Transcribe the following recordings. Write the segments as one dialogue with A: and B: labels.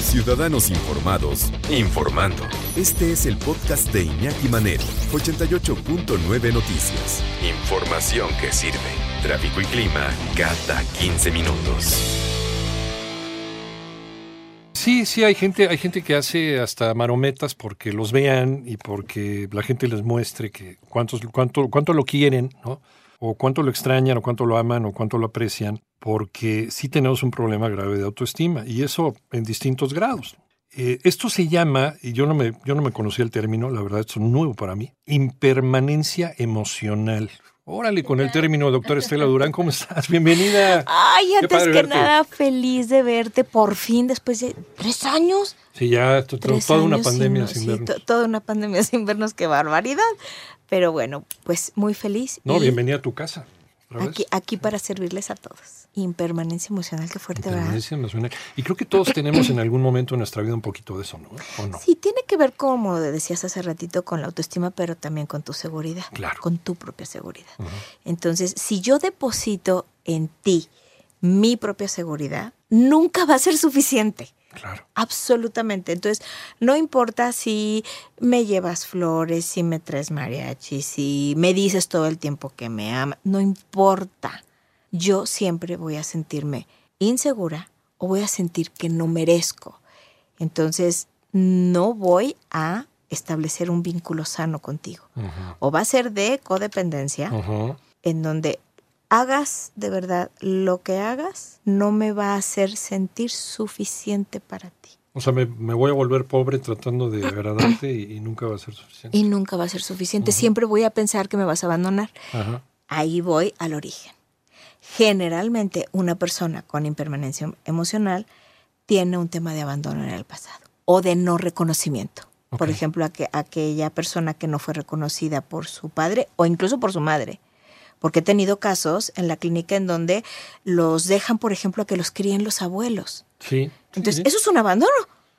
A: Ciudadanos informados, informando. Este es el podcast de Iñaki Manero, 88.9 Noticias. Información que sirve. Tráfico y clima cada 15 minutos.
B: Sí, sí, hay gente, hay gente que hace hasta marometas porque los vean y porque la gente les muestre que cuántos, cuánto, cuánto lo quieren, ¿no? O cuánto lo extrañan, o cuánto lo aman, o cuánto lo aprecian, porque sí tenemos un problema grave de autoestima, y eso en distintos grados. Eh, esto se llama, y yo no, me, yo no me conocía el término, la verdad, esto es nuevo para mí, impermanencia emocional. Órale con el término, doctora Estela Durán, ¿cómo estás? Bienvenida.
C: Ay, antes que
B: verte.
C: nada, feliz de verte por fin después de tres años.
B: Sí, ya, toda una pandemia
C: sí,
B: sin
C: sí,
B: vernos.
C: to- toda una pandemia sin vernos, qué barbaridad. Pero bueno, pues muy feliz.
B: No,
C: y
B: bienvenida a tu casa.
C: Aquí, aquí para servirles a todos. Impermanencia emocional, qué fuerte, ¿verdad?
B: Impermanencia emocional. Y creo que todos tenemos en algún momento en nuestra vida un poquito de eso, ¿no? ¿O no?
C: Sí, tiene que ver, como decías hace ratito, con la autoestima, pero también con tu seguridad.
B: Claro.
C: Con tu propia seguridad. Entonces, si yo deposito en ti mi propia seguridad, nunca va a ser suficiente.
B: Claro.
C: Absolutamente. Entonces, no importa si me llevas flores, si me traes mariachi, si me dices todo el tiempo que me amas, no importa. Yo siempre voy a sentirme insegura o voy a sentir que no merezco. Entonces, no voy a establecer un vínculo sano contigo. O va a ser de codependencia, en donde hagas de verdad lo que hagas, no me va a hacer sentir suficiente para ti.
B: O sea, me, me voy a volver pobre tratando de agradarte y, y nunca va a ser suficiente.
C: Y nunca va a ser suficiente. Siempre voy a pensar que me vas a abandonar.
B: Ajá.
C: Ahí voy al origen. Generalmente una persona con impermanencia emocional tiene un tema de abandono en el pasado o de no reconocimiento. Por ejemplo, aqu- aquella persona que no fue reconocida por su padre o incluso por su madre. Porque he tenido casos en la clínica en donde los dejan, por ejemplo, a que los críen los abuelos.
B: Sí.
C: Entonces,
B: sí.
C: eso es un abandono.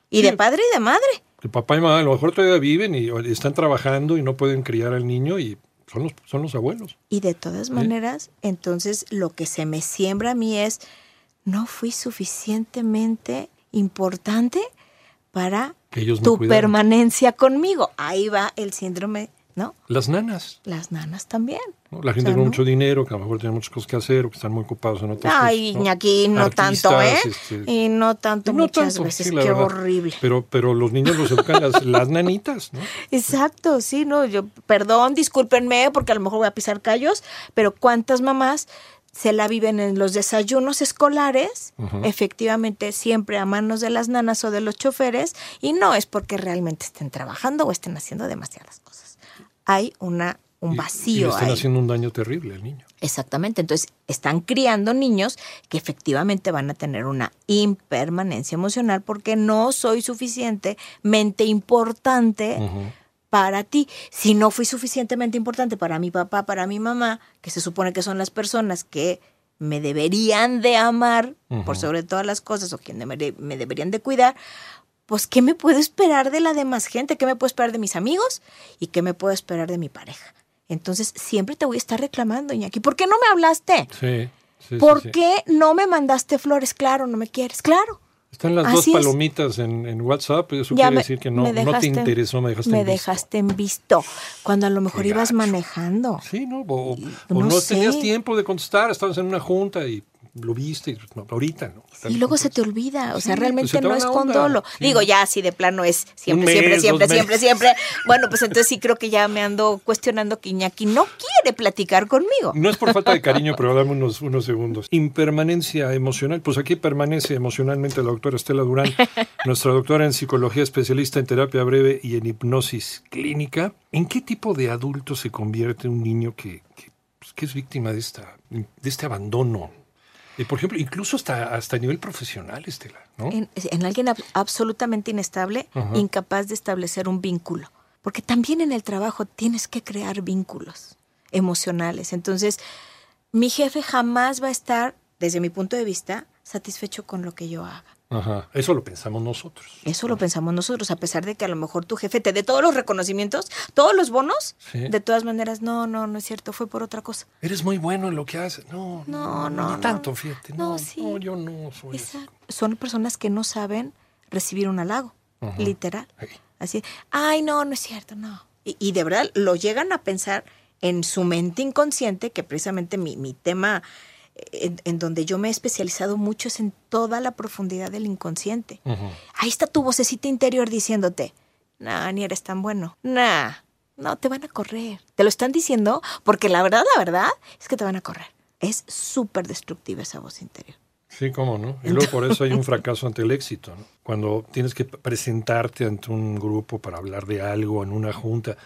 C: Y
B: Sí.
C: de padre y de madre.
B: El papá y mamá a lo mejor todavía viven y están trabajando y no pueden criar al niño y son los, son los abuelos.
C: Y de todas maneras, entonces lo que se me siembra a mí es, no fui suficientemente importante para
B: Que ellos me
C: tu
B: cuidaron.
C: permanencia conmigo. Ahí va el síndrome, ¿no?
B: Las nanas.
C: Las nanas también.
B: ¿no? La gente
C: O sea,
B: con
C: ¿no?
B: mucho dinero, que a lo mejor tiene muchas cosas que hacer o que están muy ocupados en otras
C: Ay,
B: cosas. ¿no?
C: aquí no tanto, ¿eh?
B: Este,
C: Y no tanto
B: no
C: muchas
B: tanto,
C: veces.
B: sí,
C: Qué
B: verdad.
C: horrible.
B: Pero, pero los niños los educan las, las nanitas, ¿no?
C: Exacto, sí, no, yo, perdón, discúlpenme, porque a lo mejor voy a pisar callos, pero cuántas mamás se la viven en los desayunos escolares, efectivamente siempre a manos de las nanas o de los choferes, y no es porque realmente estén trabajando o estén haciendo demasiadas cosas. Hay una, un
B: Y- Y, le
C: vacío
B: están
C: ahí.
B: haciendo un daño terrible al niño.
C: Exactamente, entonces están criando niños que efectivamente van a tener una impermanencia emocional porque no soy suficientemente importante para ti. Si no fui suficientemente importante para mi papá, para mi mamá, que se supone que son las personas que me deberían de amar por sobre todas las cosas o que me deberían de cuidar, pues ¿qué me puedo esperar de la demás gente? ¿Qué me puedo esperar de mis amigos? ¿Y qué me puedo esperar de mi pareja? Entonces siempre te voy a estar reclamando, Iñaki. ¿Por qué no me hablaste?
B: Sí.
C: ¿Por
B: sí.
C: qué no me mandaste flores? Claro, no me quieres. Claro.
B: Están las
C: Así
B: dos palomitas en, en WhatsApp, eso
C: Ya
B: quiere
C: me-
B: decir que no,
C: me
B: no te interesó, me dejaste
C: me
B: en visto.
C: dejaste en visto. Cuando a lo mejor ibas manejando.
B: Sí, ¿no? O, o
C: No
B: tenías tiempo de contestar, estabas en una junta y lo viste, ahorita, ¿no?
C: Y luego se te olvida, o sea, realmente
B: pues
C: no es con dolo. Digo, ya si de plano es siempre, siempre, siempre, siempre, siempre. Bueno, pues entonces sí creo que ya me ando cuestionando que Iñaki no quiere platicar conmigo.
B: No es por falta de cariño, pero dame unos, unos segundos. Impermanencia emocional. Pues aquí permanece emocionalmente la doctora Estela Durán, nuestra doctora en psicología, especialista en terapia breve y en hipnosis clínica. ¿En qué tipo de adulto se convierte un niño que, que, pues, que es víctima de, esta, de este abandono? Por ejemplo, incluso hasta, hasta a nivel profesional, Estela, ¿no?
C: En, en alguien ab- absolutamente inestable, incapaz de establecer un vínculo. Porque también en el trabajo tienes que crear vínculos emocionales. Entonces, mi jefe jamás va a estar, desde mi punto de vista, satisfecho con lo que yo haga.
B: Ajá. Eso lo pensamos nosotros.
C: Eso lo pensamos nosotros, a pesar de que a lo mejor tu jefe te dé todos los reconocimientos, todos los bonos,
B: Sí.
C: de todas maneras, no, no, no es cierto, fue por otra cosa.
B: Eres muy bueno en lo que haces. No,
C: No, no,
B: Ni
C: no.
B: tanto, fíjate. No,
C: No, sí.
B: no, yo no soy.
C: Son personas que no saben recibir un halago, literal.
B: Sí.
C: Así, ay, no, no es cierto, no. Y, y de verdad lo llegan a pensar en su mente inconsciente, que precisamente mi, mi tema en, en donde yo me he especializado mucho es en toda la profundidad del inconsciente. Ahí está tu vocecita interior diciéndote, nah, ni eres tan bueno, nah, no, te van a correr. Te lo están diciendo porque la verdad, la verdad es que te van a correr. Es súper destructiva esa voz interior.
B: Sí, cómo no. Y luego por eso hay un fracaso ante el éxito. ¿no? Cuando tienes que presentarte ante un grupo para hablar de algo en una junta,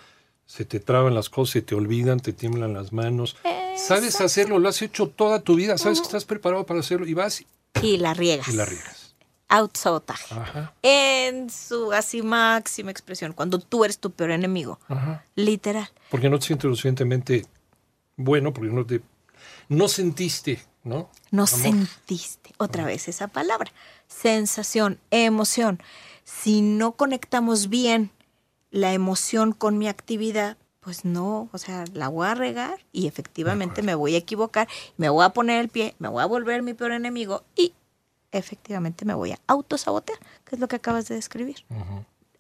B: se te traban las cosas, se te olvidan, te tiemblan las manos. Sabes hacerlo, lo has hecho toda tu vida, sabes que estás preparado para hacerlo y vas
C: Y la riegas.
B: y la riegas.
C: Autosabotaje.
B: Ajá,
C: En su así máxima expresión, cuando tú eres tu peor enemigo.
B: ajá.
C: Literal.
B: Porque no te sientes lo suficientemente bueno, porque no te no sentiste, ¿no?
C: No
B: Amor.
C: sentiste. Otra vez esa palabra. Sensación, emoción. Si no conectamos bien la emoción con mi actividad, pues no, o sea, la voy a regar y efectivamente me voy a equivocar, me voy a poner el pie, me voy a volver mi peor enemigo y efectivamente me voy a autosabotear, que es lo que acabas de describir.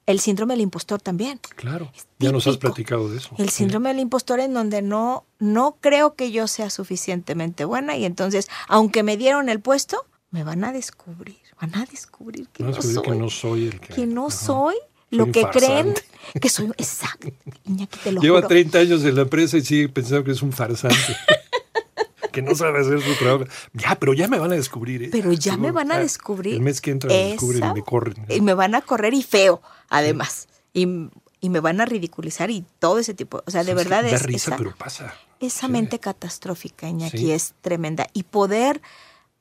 C: El síndrome del impostor también.
B: Claro. Ya nos has platicado de eso.
C: El
B: Sí.
C: síndrome del impostor en donde no, no creo que yo sea suficientemente buena y entonces, aunque me dieron el puesto, me van a descubrir, van a descubrir que,
B: Van a
C: no, soy,
B: que no soy el que.
C: que no
B: Ajá.
C: Soy lo que creen que soy. Exacto, Iñaki, te lo
B: Lleva
C: juro.
B: 30 años en la empresa y sigue pensando que es un farsante. que no sabe hacer su trabajo. Ya, pero ya me van a descubrir. ¿eh?
C: Pero ya me van a
B: Ah,
C: descubrir.
B: El mes que entra me descubren y me corren.
C: Y me van a correr y feo, además. Y, y me van a ridiculizar y todo ese tipo. O sea, de verdad
B: da
C: es.
B: risa,
C: esa-
B: pero pasa.
C: Esa
B: Sí.
C: mente catastrófica, Iñaki, es tremenda. Y poder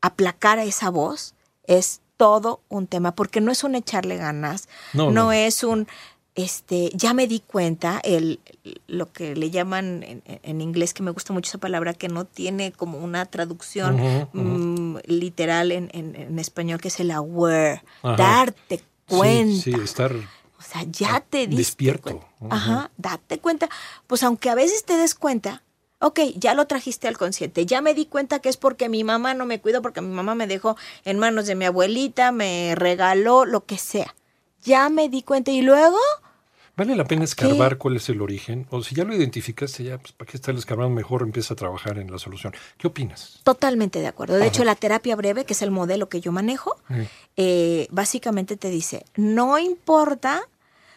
C: aplacar a esa voz es todo un tema, porque no es un echarle ganas,
B: No,
C: no,
B: no.
C: es un, este, ya me di cuenta, el, lo que le llaman en, en inglés, que me gusta mucho esa palabra, que no tiene como una traducción mm, literal en, en- en español, que es el aware,
B: Ajá.
C: darte cuenta.
B: Sí, estar.
C: O sea, ya te
B: Despierto.
C: cuenta. Ajá, date cuenta. Pues aunque a veces te des cuenta, ok, ya lo trajiste al consciente. Ya me di cuenta que es porque mi mamá no me cuidó, porque mi mamá me dejó en manos de mi abuelita, me regaló, lo que sea. Ya me di cuenta y luego,
B: Vale la pena escarbar cuál es el origen. O si ya lo identificaste, ya, pues, ¿para qué estar escarbando? Mejor empieza a trabajar en la solución. ¿Qué opinas?
C: totalmente de acuerdo. De hecho, la terapia breve, que es el modelo que yo manejo,
B: Sí.
C: eh, básicamente te dice, no importa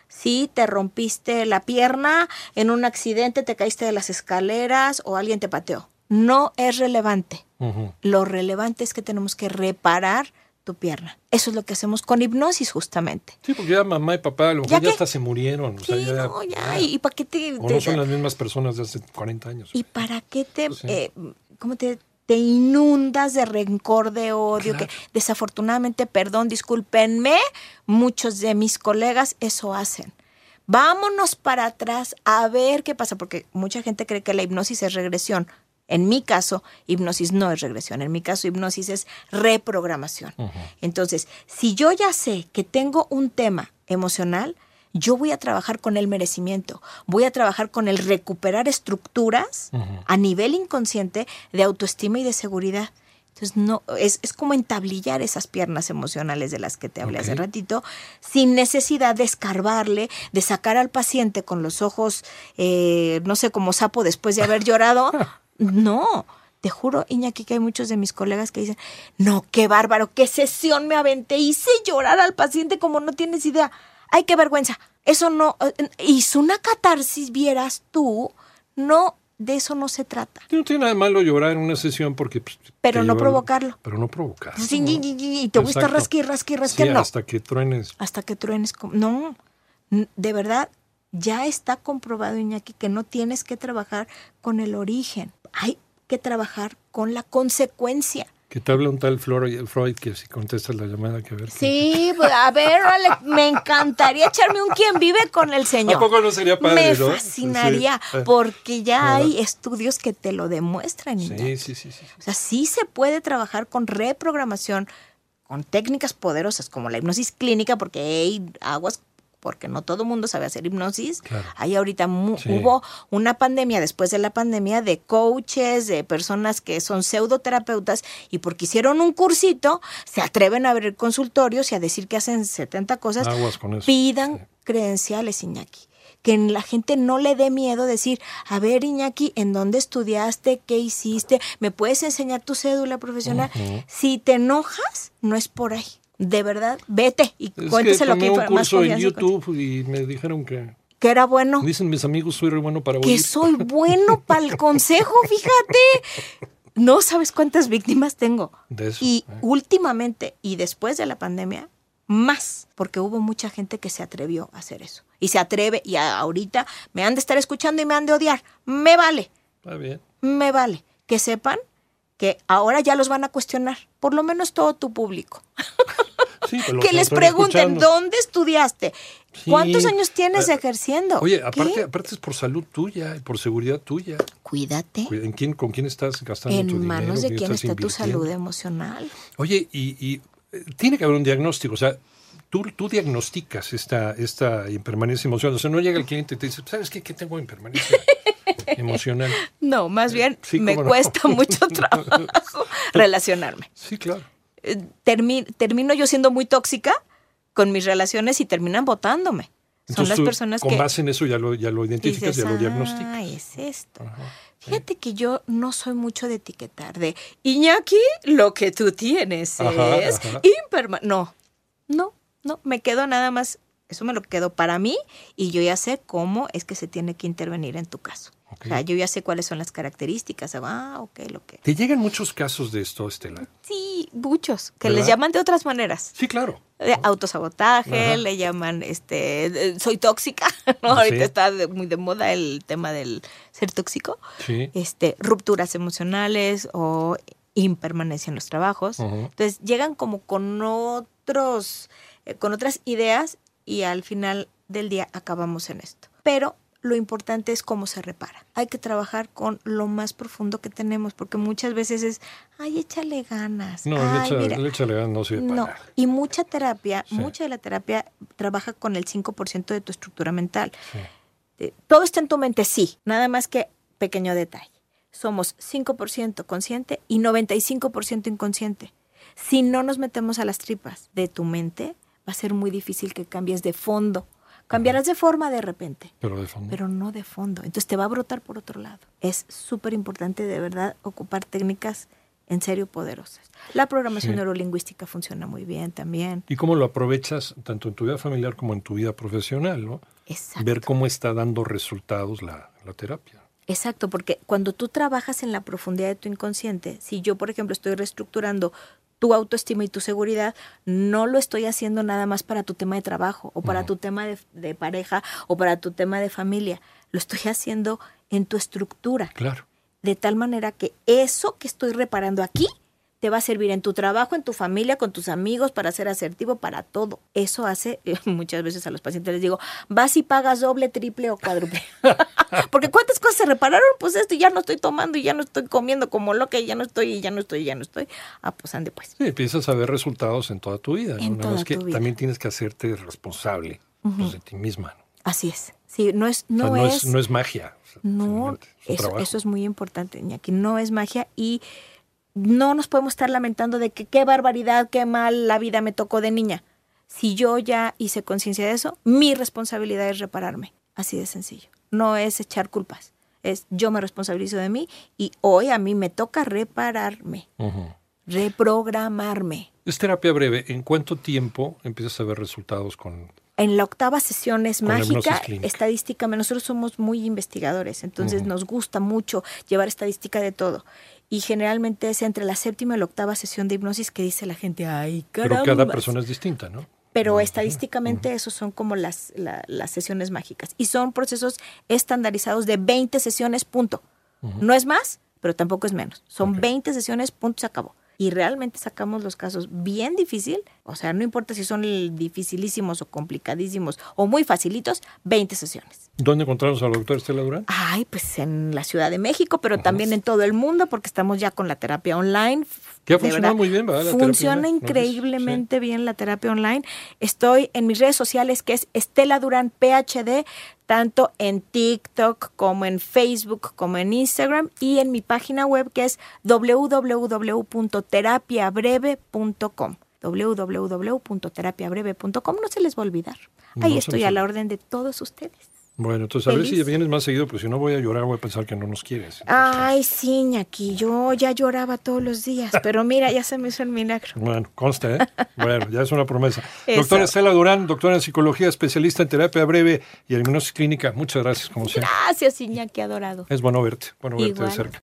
C: si te rompiste la pierna en un accidente, te caíste de las escaleras o alguien te pateó. No es relevante. Lo relevante es que tenemos que reparar tu pierna. Eso es lo que hacemos con hipnosis justamente.
B: Sí, porque ya mamá y papá a lo mejor
C: ¿Ya
B: hasta se murieron. O sea, ya,
C: no, ya. ¿y para qué te,
B: O no son las mismas personas de hace 40 años.
C: ¿Y para qué te,
B: Sí.
C: eh, cómo te, te inundas de rencor, de odio?
B: Claro.
C: Que desafortunadamente, perdón, discúlpenme, muchos de mis colegas eso hacen. Vámonos para atrás a ver qué pasa, porque mucha gente cree que la hipnosis es regresión. En mi caso, hipnosis no es regresión. En mi caso, hipnosis es reprogramación. Entonces, si yo ya sé que tengo un tema emocional, yo voy a trabajar con el merecimiento, voy a trabajar con el recuperar estructuras a nivel inconsciente de autoestima y de seguridad. Entonces, no, es, es como entablillar esas piernas emocionales de las que te hablé hace
B: Ok.
C: ratito, sin necesidad de escarbarle, de sacar al paciente con los ojos, eh, no sé, como sapo después de haber llorado. No, te juro, Iñaki, que hay muchos de mis colegas que dicen, no, qué bárbaro, qué sesión me aventé, hice llorar al paciente como no tienes idea. Ay, qué vergüenza. Eso no, eh, hizo una catarsis, vieras tú, no, de eso no se trata.
B: No tiene nada de malo llorar en una sesión porque... pues,
C: Pero no provocarlo.
B: Pero no provocarlo.
C: Sí,
B: ¿no?
C: y, y- y te voy a estar
B: Exacto.
C: rasqui, rasqui, rasqui,
B: Sí,
C: no.
B: hasta que truenes.
C: hasta que truenes. No, de verdad, ya está comprobado, Iñaki, que no tienes que trabajar con el origen. Hay que trabajar con la consecuencia.
B: Que te habla un tal Freud, Freud que si contestas la llamada, que a ver.
C: Sí, pues, a ver, me encantaría echarme un quien vive con el Señor.
B: ¿A poco no sería padre,
C: Me
B: no?
C: fascinaría,
B: Sí.
C: porque ya hay estudios que te lo demuestran.
B: Sí, sí, sí, sí.
C: O sea, sí se puede trabajar con reprogramación, con técnicas poderosas como la hipnosis clínica, porque hay aguas, porque no todo el mundo sabe hacer hipnosis.
B: Claro.
C: Hay ahorita
B: Sí.
C: hubo una pandemia después de la pandemia de coaches, de personas que son pseudoterapeutas y porque hicieron un cursito, se atreven a abrir consultorios y a decir que hacen 70 cosas.
B: Aguas con eso.
C: Pidan
B: Sí.
C: credenciales, Iñaki. Que la gente no le dé miedo decir, a ver, Iñaki, ¿en dónde estudiaste? ¿Qué hiciste? ¿Me puedes enseñar tu cédula profesional? Si te enojas, no es por ahí. De verdad, vete y
B: Es que
C: cuénteselo
B: tomé
C: que
B: un
C: más
B: curso en YouTube y me dijeron que...
C: Que era bueno.
B: Dicen mis amigos, soy re bueno para
C: Que
B: oír.
C: soy bueno para el consejo, fíjate. No sabes cuántas víctimas tengo.
B: De eso,
C: Y
B: eh.
C: últimamente, y después de la pandemia, más, porque hubo mucha gente que se atrevió a hacer eso. Y se atreve, y ahorita me han de estar escuchando y me han de odiar. Me vale,
B: Está bien.
C: me vale. Que sepan que ahora ya los van a cuestionar, por lo menos todo tu público.
B: Sí, pues
C: que les pregunten,
B: escuchando.
C: ¿dónde estudiaste?
B: Sí.
C: ¿Cuántos años tienes
B: Eh,
C: ejerciendo?
B: Oye,
C: ¿Qué?
B: aparte, aparte es por salud tuya y por seguridad tuya.
C: Cuídate.
B: ¿En quién, ¿Con quién estás gastando tu
C: En
B: dinero?
C: manos de
B: ¿Quién
C: está tu salud emocional.
B: Oye, y, y, eh, tiene que haber un diagnóstico, o sea, tú, tú diagnosticas esta, esta impermanencia emocional. O sea, no llega el cliente y te dice, ¿sabes qué? Que tengo impermanencia emocional.
C: No, más bien
B: Sí,
C: me
B: no.
C: cuesta mucho trabajo relacionarme.
B: Sí, claro.
C: Termi- termino yo siendo muy tóxica con mis relaciones y terminan votándome. Son las personas
B: con
C: que
B: base en eso ya lo, ya lo identificas,
C: dices,
B: ya lo diagnosticas.
C: ah, es esto. Fíjate que yo no soy mucho de etiquetar, de Iñaki, lo que tú tienes
B: Ajá,
C: es
B: ajá.
C: imperma-". No, no, no, me quedo nada más, eso me lo quedo para mí y yo ya sé cómo es que se tiene que intervenir en tu caso. O sea, yo ya sé cuáles son las características. Ah, ok, lo que.
B: ¿Te llegan muchos casos de esto, Estela?
C: Sí, muchos, que
B: ¿Verdad?
C: les llaman de otras maneras.
B: Sí, claro.
C: De autosabotaje,
B: Ajá.
C: le llaman, este, soy tóxica, ¿no?
B: Ah,
C: Ahorita está muy de moda el tema del ser tóxico.
B: Sí.
C: Este, rupturas emocionales o impermanencia en los trabajos. Entonces llegan como con otros, eh, con otras ideas y al final del día acabamos en esto. Pero lo importante es cómo se repara. Hay que trabajar con lo más profundo que tenemos, porque muchas veces es, ay, échale ganas.
B: No,
C: ay,
B: le echa-
C: mira".
B: le echa ganas, no sirve
C: No, y mucha terapia,
B: Sí.
C: mucha de la terapia trabaja con el 5% de tu estructura mental.
B: Sí.
C: Eh, Todo está en tu mente, sí, nada más que pequeño detalle. Somos 5% consciente y 95% inconsciente. Si no nos metemos a las tripas de tu mente, va a ser muy difícil que cambies de fondo. Cambiarás de forma de repente,
B: Pero de fondo.
C: pero no de fondo. Entonces te va a brotar por otro lado. Es súper importante de verdad ocupar técnicas en serio poderosas. La programación
B: Sí.
C: neurolingüística funciona muy bien también.
B: ¿Y cómo lo aprovechas tanto en tu vida familiar como en tu vida profesional, ¿no?
C: Exacto.
B: Ver cómo está dando resultados la, la terapia.
C: Exacto, porque cuando tú trabajas en la profundidad de tu inconsciente, si yo, por ejemplo, estoy reestructurando tu autoestima y tu seguridad, no lo estoy haciendo nada más para tu tema de trabajo o para tu tema de, de pareja o para tu tema de familia, lo estoy haciendo en tu estructura,
B: Claro.
C: de tal manera que eso que estoy reparando aquí te va a servir en tu trabajo, en tu familia, con tus amigos, para ser asertivo, para todo. Eso hace, muchas veces a los pacientes les digo, vas y pagas doble, triple o cuádruple. Porque cuántas cosas se repararon, pues esto ya no estoy tomando y ya no estoy comiendo como loca y ya no estoy y ya no estoy y ya no estoy. Ah, pues ande pues.
B: Sí, empiezas a ver resultados en toda tu vida.
C: En toda
B: más que
C: tu vida.
B: también tienes que hacerte responsable pues, de ti misma. ¿no?
C: Así es. Sí, no es,
B: O sea,
C: no,
B: no,
C: es,
B: es, no es magia.
C: No,
B: es
C: eso, eso es muy importante, Iñaki. No es magia y no nos podemos estar lamentando de que qué barbaridad, qué mal la vida me tocó de niña. Si yo ya hice conciencia de eso, mi responsabilidad es repararme. Así de sencillo. No es echar culpas. Es yo me responsabilizo de mí y hoy a mí me toca repararme, reprogramarme.
B: Es terapia breve. ¿En cuánto tiempo empiezas a ver resultados con...
C: En la octava sesión es mágica,
B: clínica.
C: estadística. Nosotros somos muy investigadores, entonces nos gusta mucho llevar estadística de todo. Y generalmente es entre la séptima y la octava sesión de hipnosis que dice la gente, ay, caramba.
B: Pero cada persona es distinta, ¿no?
C: Pero estadísticamente esos son como las, la- las sesiones mágicas. Y son procesos estandarizados de 20 sesiones, punto. No es más, pero tampoco es menos. Son
B: Ok.
C: 20 sesiones, punto, se acabó. Y realmente sacamos los casos bien difícil, o sea, no importa si son dificilísimos o complicadísimos o muy facilitos, 20 sesiones.
B: ¿Dónde encontramos a la doctora Estela Durán?
C: Ay, pues en la Ciudad de México, pero también en todo el mundo, porque estamos ya con la terapia online.
B: Que ha funcionado muy bien, ¿verdad? La terapia
C: Funciona
B: online.
C: increíblemente bien la terapia online. Estoy en mis redes sociales, que es Estela Durán PhD, tanto en TikTok como en Facebook como en Instagram y en mi página web que es www.terapiabreve.com www.terapiabreve.com no se les va a olvidar. Ahí estoy a la orden de todos ustedes.
B: Bueno, entonces a ver si vienes más seguido, pues si no voy a llorar, voy a pensar que no nos quieres.
C: Ay, sí, Ñaki, yo ya lloraba todos los días, pero mira, ya se me hizo el milagro.
B: Bueno, consta, ¿eh? Bueno, ya es una promesa. Doctora Estela Durán, doctora en psicología, especialista en terapia breve y en hipnosis clínica. Muchas gracias, como siempre.
C: Gracias, Iñaki, adorado.
B: Es bueno verte, bueno verte de cerca.